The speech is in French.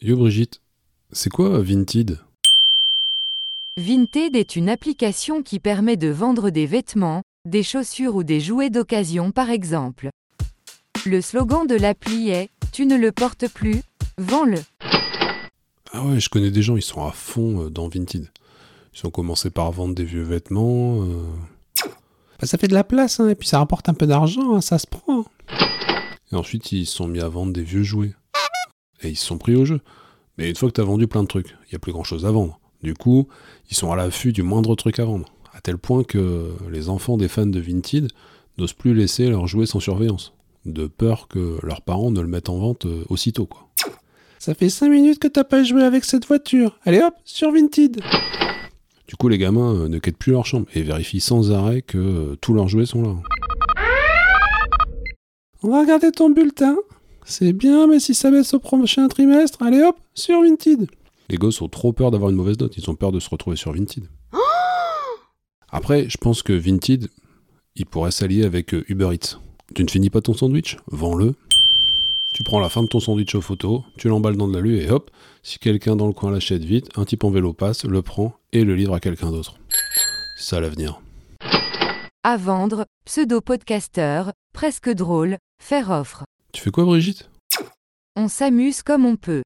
Yo Brigitte, c'est quoi Vinted? Vinted est une application qui permet de vendre des vêtements, des chaussures ou des jouets d'occasion par exemple. Le slogan de l'appli est Tu ne le portes plus, vends-le. Ah ouais, je connais des gens, ils sont à fond euh, dans Vinted. Ils ont commencé par vendre des vieux vêtements. euh. Bah, ça fait de la place, hein, et puis ça rapporte un peu d'argent, hein, ça se prend. Et ensuite, ils se sont mis à vendre des vieux jouets. Et ils se sont pris au jeu. Mais une fois que t'as vendu plein de trucs, il n'y a plus grand chose à vendre. Du coup, ils sont à l'affût du moindre truc à vendre. À tel point que les enfants des fans de Vinted n'osent plus laisser leurs jouets sans surveillance. De peur que leurs parents ne le mettent en vente euh, aussitôt, quoi. Ça fait 5 minutes que t'as pas joué avec cette voiture. Allez hop, sur Vinted. Du coup, les gamins euh, ne quittent plus leur chambre et vérifient sans arrêt que euh, tous leurs jouets sont là. On va regarder ton bulletin. C'est bien, mais si ça baisse au prochain trimestre, allez hop, sur Vinted. Les gosses ont trop peur d'avoir une mauvaise note, ils ont peur de se retrouver sur Vinted. Après, je pense que Vinted, il pourrait s'allier avec euh, Uber Eats. Tu ne finis pas ton sandwich? Vends-le. Tu prends la fin de ton sandwich aux photos, tu l'emballes dans de l'alu et hop, si quelqu'un dans le coin l'achète vite, un type en vélo passe, le prend et le livre à quelqu'un d'autre. C'est ça l'avenir. À vendre, pseudo-podcaster, presque drôle, faire offre. Tu fais quoi Brigitte? On s'amuse comme on peut.